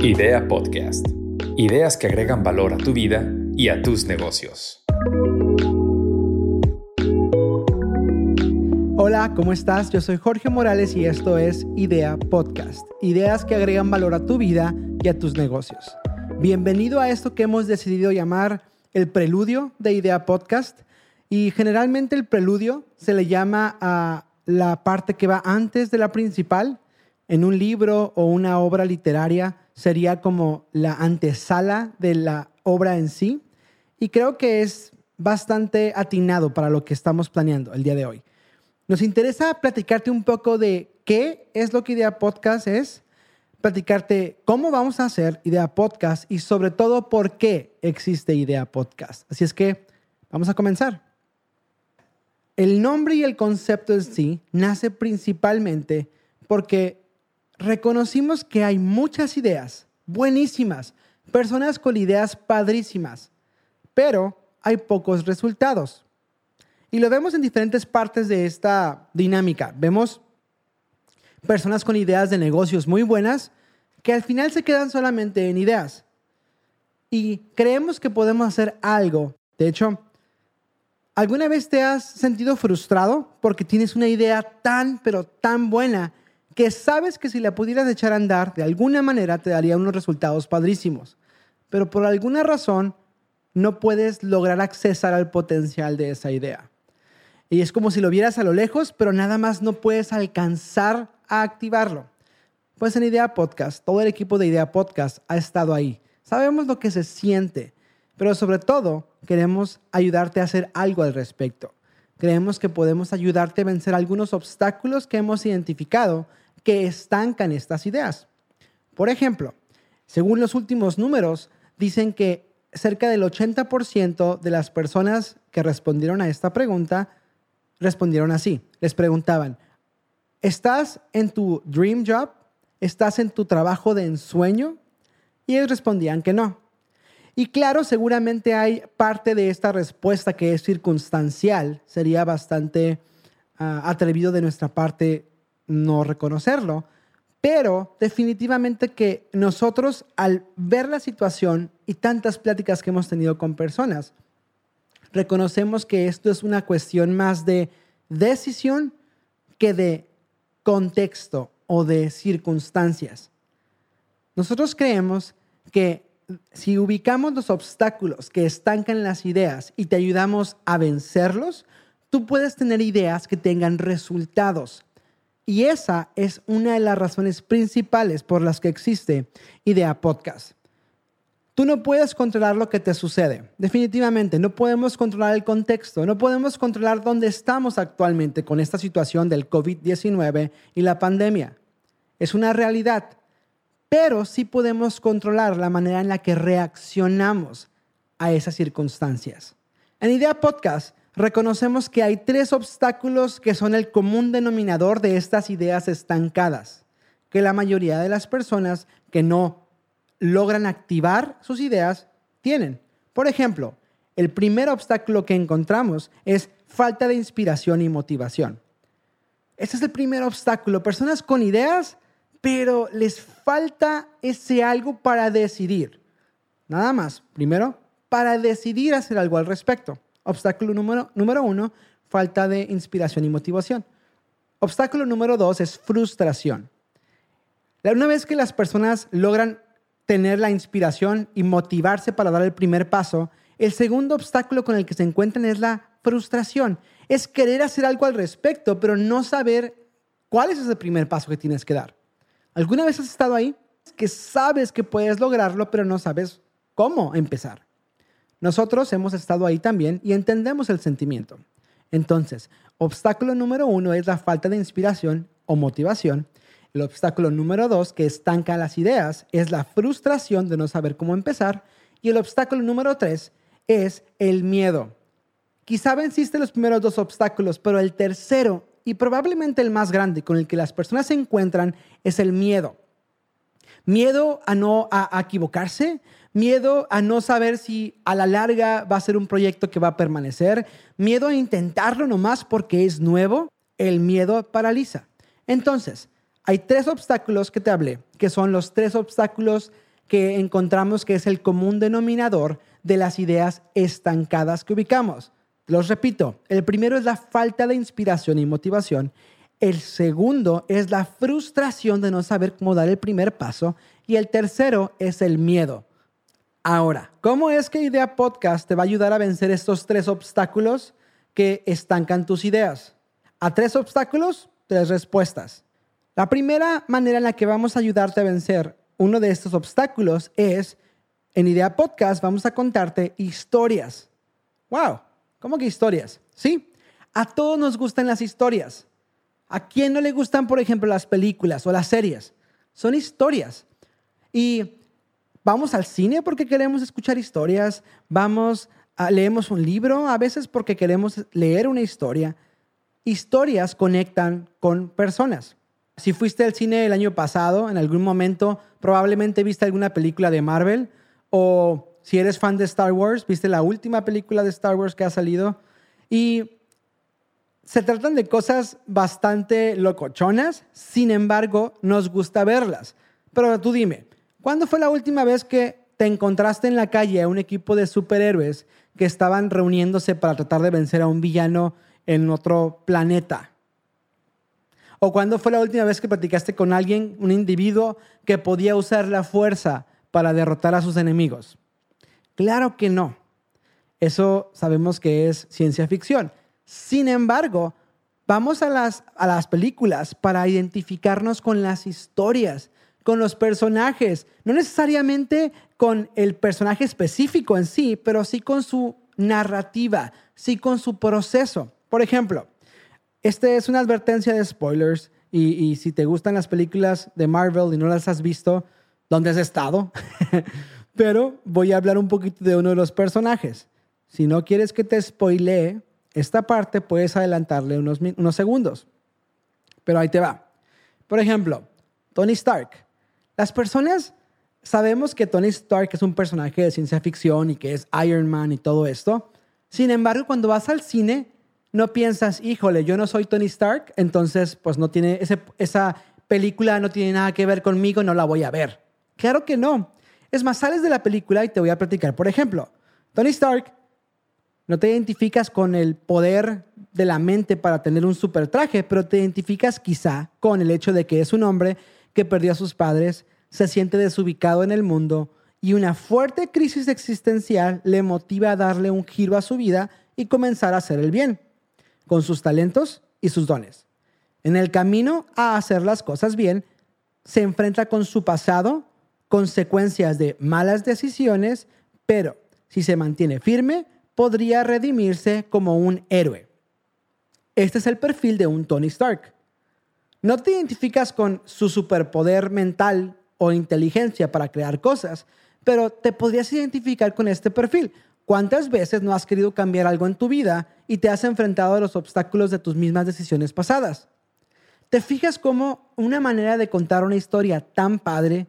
Idea Podcast. Ideas que agregan valor a tu vida y a tus negocios. Hola, ¿cómo estás? Yo soy Jorge Morales y esto es Idea Podcast. Ideas que agregan valor a tu vida y a tus negocios. Bienvenido a esto que hemos decidido llamar el preludio de Idea Podcast. Y generalmente el preludio se le llama a la parte que va antes de la principal. En un libro o una obra literaria sería como la antesala de la obra en sí. Y creo que es bastante atinado para lo que estamos planeando el día de hoy. Nos interesa platicarte un poco de qué es lo que Idea Podcast es, platicarte cómo vamos a hacer Idea Podcast y sobre todo por qué existe Idea Podcast. Así es que vamos a comenzar. El nombre y el concepto en sí nace principalmente porque reconocimos que hay muchas ideas buenísimas, personas con ideas padrísimas, pero hay pocos resultados. Y lo vemos en diferentes partes de esta dinámica. Vemos personas con ideas de negocios muy buenas que al final se quedan solamente en ideas. Y creemos que podemos hacer algo. De hecho, ¿alguna vez te has sentido frustrado porque tienes una idea tan, pero tan buena que sabes que si la pudieras echar a andar, de alguna manera te daría unos resultados padrísimos, pero por alguna razón no puedes lograr accesar al potencial de esa idea. Y es como si lo vieras a lo lejos, pero nada más no puedes alcanzar a activarlo. Pues en Idea Podcast, todo el equipo de Idea Podcast ha estado ahí. Sabemos lo que se siente, pero sobre todo queremos ayudarte a hacer algo al respecto. Creemos que podemos ayudarte a vencer algunos obstáculos que hemos identificado que estancan estas ideas. Por ejemplo, según los últimos números, dicen que cerca del 80% de las personas que respondieron a esta pregunta respondieron así. Les preguntaban, ¿estás en tu dream job? ¿Estás en tu trabajo de ensueño? Y ellos respondían que no. Y claro, seguramente hay parte de esta respuesta que es circunstancial. Sería bastante ah, atrevido de nuestra parte no reconocerlo, pero definitivamente que nosotros al ver la situación y tantas pláticas que hemos tenido con personas, reconocemos que esto es una cuestión más de decisión que de contexto o de circunstancias. Nosotros creemos que si ubicamos los obstáculos que estancan las ideas y te ayudamos a vencerlos, tú puedes tener ideas que tengan resultados. Y esa es una de las razones principales por las que existe Idea Podcast. Tú no puedes controlar lo que te sucede. Definitivamente, no podemos controlar el contexto, no podemos controlar dónde estamos actualmente con esta situación del COVID-19 y la pandemia. Es una realidad, pero sí podemos controlar la manera en la que reaccionamos a esas circunstancias. En Idea Podcast reconocemos que hay tres obstáculos que son el común denominador de estas ideas estancadas, que la mayoría de las personas que no logran activar sus ideas tienen. Por ejemplo, el primer obstáculo que encontramos es falta de inspiración y motivación. Ese es el primer obstáculo. Personas con ideas, pero les falta ese algo para decidir. Nada más. Primero, para decidir hacer algo al respecto. Obstáculo número, número uno, falta de inspiración y motivación. Obstáculo número dos es frustración. Una vez que las personas logran tener la inspiración y motivarse para dar el primer paso, el segundo obstáculo con el que se encuentran es la frustración. Es querer hacer algo al respecto, pero no saber cuál es ese primer paso que tienes que dar. ¿Alguna vez has estado ahí? Que sabes que puedes lograrlo, pero no sabes cómo empezar. Nosotros hemos estado ahí también y entendemos el sentimiento. Entonces, obstáculo número uno es la falta de inspiración o motivación. El obstáculo número dos, que estanca las ideas, es la frustración de no saber cómo empezar. Y el obstáculo número tres es el miedo. Quizá venciste los primeros dos obstáculos, pero el tercero y probablemente el más grande con el que las personas se encuentran es el miedo. Miedo a no a, equivocarse, miedo a no saber si a la larga va a ser un proyecto que va a permanecer, miedo a intentarlo nomás porque es nuevo, el miedo paraliza. Entonces, hay tres obstáculos que te hablé, que son los tres obstáculos que encontramos que es el común denominador de las ideas estancadas que ubicamos. Los repito, el primero es la falta de inspiración y motivación. El segundo es la frustración de no saber cómo dar el primer paso. Y el tercero es el miedo. Ahora, ¿cómo es que Idea Podcast te va a ayudar a vencer estos tres obstáculos que estancan tus ideas? A tres obstáculos, tres respuestas. La primera manera en la que vamos a ayudarte a vencer uno de estos obstáculos es, en Idea Podcast vamos a contarte historias. ¡Wow! ¿Cómo que historias? Sí, a todos nos gustan las historias. ¿A quién no le gustan, por ejemplo, las películas o las series? Son historias. Y vamos al cine porque queremos escuchar historias, vamos leemos un libro a veces porque queremos leer una historia. Historias conectan con personas. Si fuiste al cine el año pasado, en algún momento probablemente viste alguna película de Marvel o si eres fan de Star Wars, viste la última película de Star Wars que ha salido y se tratan de cosas bastante locochonas, sin embargo, nos gusta verlas. Pero tú dime, ¿cuándo fue la última vez que te encontraste en la calle a un equipo de superhéroes que estaban reuniéndose para tratar de vencer a un villano en otro planeta? ¿O cuándo fue la última vez que platicaste con alguien, un individuo que podía usar la fuerza para derrotar a sus enemigos? Claro que no. Eso sabemos que es ciencia ficción. Sin embargo, vamos a las, a las películas para identificarnos con las historias, con los personajes, no necesariamente con el personaje específico en sí, pero sí con su narrativa, sí con su proceso. Por ejemplo, este es una advertencia de spoilers y, si te gustan las películas de Marvel y no las has visto, ¿dónde has estado? Pero voy a hablar un poquito de uno de los personajes. Si no quieres que te spoilee esta parte, puedes adelantarle unos, unos segundos. Pero ahí te va. Por ejemplo, Tony Stark. Las personas sabemos que Tony Stark es un personaje de ciencia ficción y que es Iron Man y todo esto. Sin embargo, cuando vas al cine, no piensas, híjole, yo no soy Tony Stark, entonces pues no tiene, esa película no tiene nada que ver conmigo, no la voy a ver. Claro que no. Es más, sales de la película y te voy a platicar. Por ejemplo, Tony Stark, no te identificas con el poder de la mente para tener un super traje, pero te identificas quizá con el hecho de que es un hombre que perdió a sus padres, se siente desubicado en el mundo y una fuerte crisis existencial le motiva a darle un giro a su vida y comenzar a hacer el bien con sus talentos y sus dones. En el camino a hacer las cosas bien, se enfrenta con su pasado, consecuencias de malas decisiones, pero si se mantiene firme, podría redimirse como un héroe. Este es el perfil de un Tony Stark. No te identificas con su superpoder mental o inteligencia para crear cosas, pero te podrías identificar con este perfil. ¿Cuántas veces no has querido cambiar algo en tu vida y te has enfrentado a los obstáculos de tus mismas decisiones pasadas? ¿Te fijas cómo una manera de contar una historia tan padre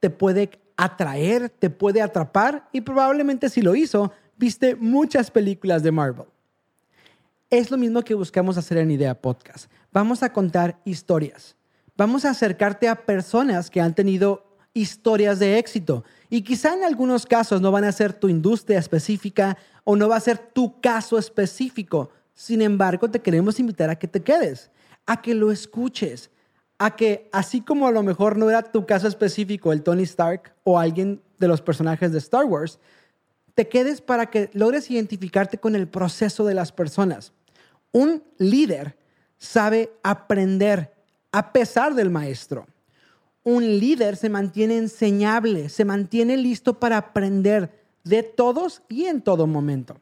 te puede atraer, te puede atrapar y probablemente si lo hizo, viste muchas películas de Marvel? Es lo mismo que buscamos hacer en Idea Podcast. Vamos a contar historias. Vamos a acercarte a personas que han tenido historias de éxito. Y quizá en algunos casos no van a ser tu industria específica o no va a ser tu caso específico. Sin embargo, te queremos invitar a que te quedes, a que lo escuches, a que así como a lo mejor no era tu caso específico el Tony Stark o alguien de los personajes de Star Wars, te quedes para que logres identificarte con el proceso de las personas. Un líder sabe aprender a pesar del maestro un líder se mantiene enseñable, se mantiene listo para aprender de todos y en todo momento.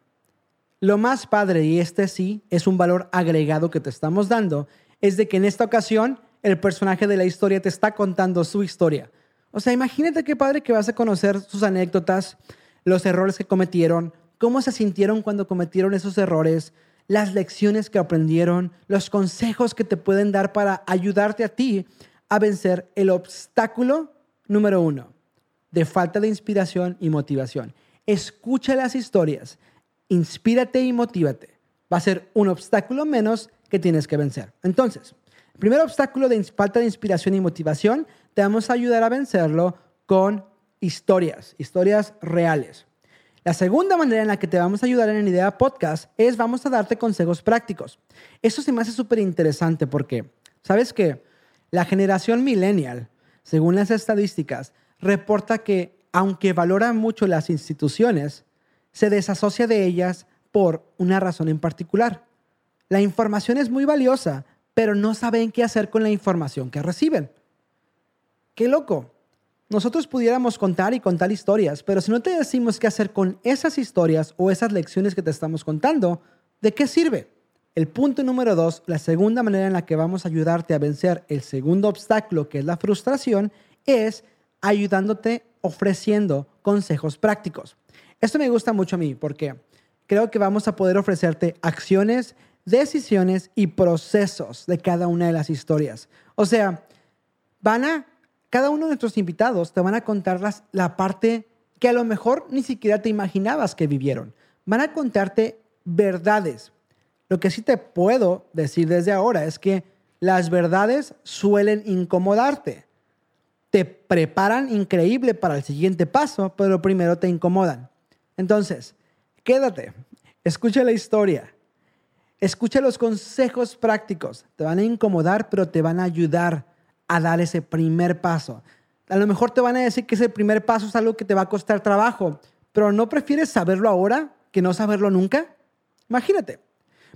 Lo más padre, y este sí es un valor agregado que te estamos dando, es de que en esta ocasión el personaje de la historia te está contando su historia. O sea, imagínate qué padre que vas a conocer sus anécdotas, los errores que cometieron, cómo se sintieron cuando cometieron esos errores, las lecciones que aprendieron, los consejos que te pueden dar para ayudarte a ti a vencer el obstáculo número uno de falta de inspiración y motivación. Escucha las historias, inspírate y motívate. Va a ser un obstáculo menos que tienes que vencer. Entonces, el primer obstáculo de falta de inspiración y motivación, te vamos a ayudar a vencerlo con historias, historias reales. La segunda manera en la que te vamos a ayudar en Idea Podcast es vamos a darte consejos prácticos. Eso se me hace súper interesante porque, ¿sabes qué? La generación millennial, según las estadísticas, reporta que aunque valora mucho las instituciones, se desasocia de ellas por una razón en particular. La información es muy valiosa, pero no saben qué hacer con la información que reciben. Qué loco. Nosotros pudiéramos contar y contar historias, pero si no te decimos qué hacer con esas historias o esas lecciones que te estamos contando, ¿de qué sirve? El punto número dos, la segunda manera en la que vamos a ayudarte a vencer el segundo obstáculo, que es la frustración, es ayudándote ofreciendo consejos prácticos. Esto me gusta mucho a mí porque creo que vamos a poder ofrecerte acciones, decisiones y procesos de cada una de las historias. O sea, van a cada uno de nuestros invitados te van a contar la parte que a lo mejor ni siquiera te imaginabas que vivieron. Van a contarte verdades. Lo que sí te puedo decir desde ahora es que las verdades suelen incomodarte. Te preparan increíble para el siguiente paso, pero primero te incomodan. Entonces, quédate, escucha la historia, escucha los consejos prácticos. Te van a incomodar, pero te van a ayudar a dar ese primer paso. A lo mejor te van a decir que ese primer paso es algo que te va a costar trabajo, pero ¿no prefieres saberlo ahora que no saberlo nunca? Imagínate.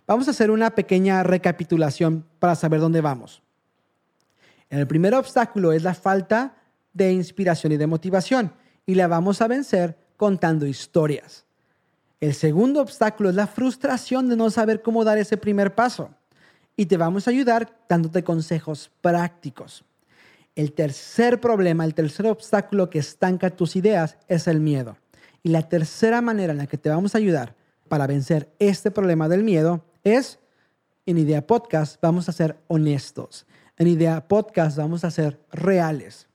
Vamos a hacer una pequeña recapitulación para saber dónde vamos. El primer obstáculo es la falta de inspiración y de motivación y la vamos a vencer contando historias. El segundo obstáculo es la frustración de no saber cómo dar ese primer paso y te vamos a ayudar dándote consejos prácticos. El tercer problema, el tercer obstáculo que estanca tus ideas es el miedo. Y la tercera manera en la que te vamos a ayudar para vencer este problema del miedo es, en Idea Podcast vamos a ser honestos. En Idea Podcast vamos a ser reales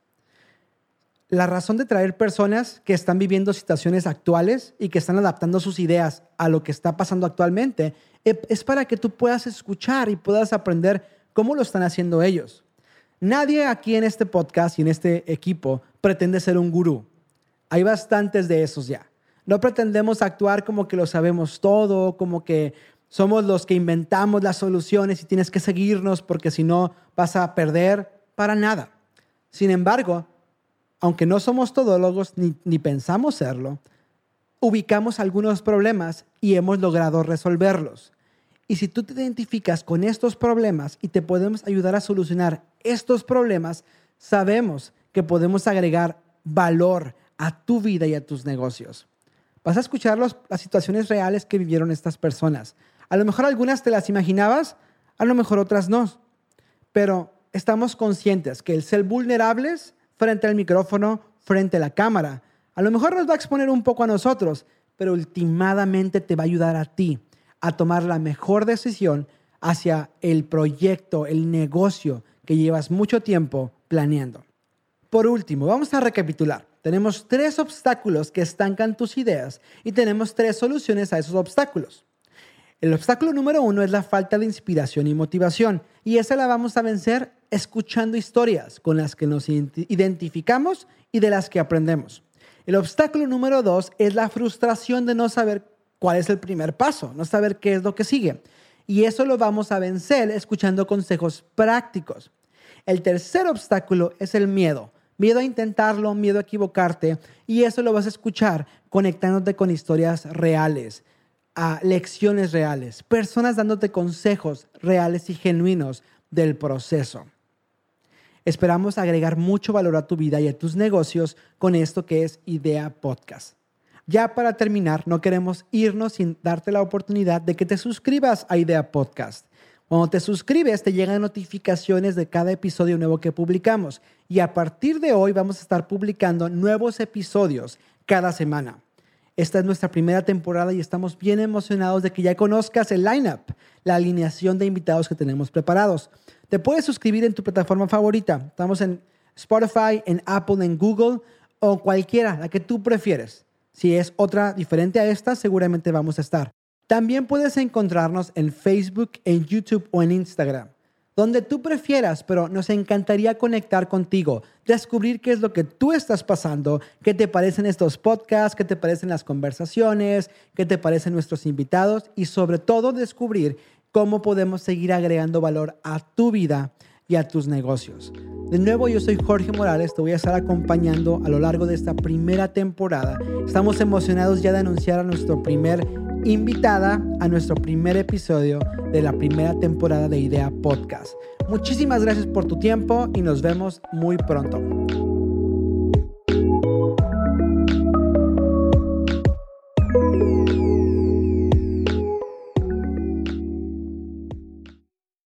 la razón de traer personas que están viviendo situaciones actuales y que están adaptando sus ideas a lo que está pasando actualmente e, es para que tú puedas escuchar y puedas aprender cómo lo están haciendo ellos. Nadie aquí en este podcast y en este equipo pretende ser un gurú. Hay bastantes de esos ya. No pretendemos actuar como que lo sabemos todo, como que somos los que inventamos las soluciones y tienes que seguirnos porque si no vas a perder para nada. Sin embargo, aunque no somos todólogos ni, pensamos serlo, ubicamos algunos problemas y hemos logrado resolverlos. Y si tú te identificas con estos problemas y te podemos ayudar a solucionar estos problemas, sabemos que podemos agregar valor a tu vida y a tus negocios. Vas a escuchar las situaciones reales que vivieron estas personas. A lo mejor algunas te las imaginabas, a lo mejor otras no. Pero estamos conscientes que el ser vulnerables frente al micrófono, frente a la cámara. A lo mejor nos va a exponer un poco a nosotros, pero últimamente te va a ayudar a ti a tomar la mejor decisión hacia el proyecto, el negocio que llevas mucho tiempo planeando. Por último, vamos a recapitular. Tenemos tres obstáculos que estancan tus ideas y tenemos tres soluciones a esos obstáculos. El obstáculo número uno es la falta de inspiración y motivación y esa la vamos a vencer escuchando historias con las que nos identificamos y de las que aprendemos. El obstáculo número dos es la frustración de no saber cuál es el primer paso, no saber qué es lo que sigue. Y eso lo vamos a vencer escuchando consejos prácticos. El tercer obstáculo es el miedo. Miedo a intentarlo, miedo a equivocarte. Y eso lo vas a escuchar conectándote con historias reales, a lecciones reales, personas dándote consejos reales y genuinos del proceso. Esperamos agregar mucho valor a tu vida y a tus negocios con esto que es Idea Podcast. Ya para terminar, no queremos irnos sin darte la oportunidad de que te suscribas a Idea Podcast. Cuando te suscribes, te llegan notificaciones de cada episodio nuevo que publicamos. Y a partir de hoy vamos a estar publicando nuevos episodios cada semana. Esta es nuestra primera temporada y estamos bien emocionados de que ya conozcas el lineup, la alineación de invitados que tenemos preparados. Te puedes suscribir en tu plataforma favorita. Estamos en Spotify, en Apple, en Google o cualquiera, la que tú prefieres. Si es otra diferente a esta, seguramente vamos a estar. También puedes encontrarnos en Facebook, en YouTube o en Instagram. Donde tú prefieras, pero nos encantaría conectar contigo, descubrir qué es lo que tú estás pasando, qué te parecen estos podcasts, qué te parecen las conversaciones, qué te parecen nuestros invitados y sobre todo descubrir cómo podemos seguir agregando valor a tu vida y a tus negocios. De nuevo, yo soy Jorge Morales, te voy a estar acompañando a lo largo de esta primera temporada. Estamos emocionados ya de anunciar a nuestro primer invitada a nuestro primer episodio de la primera temporada de Idea Podcast. Muchísimas gracias por tu tiempo y nos vemos muy pronto.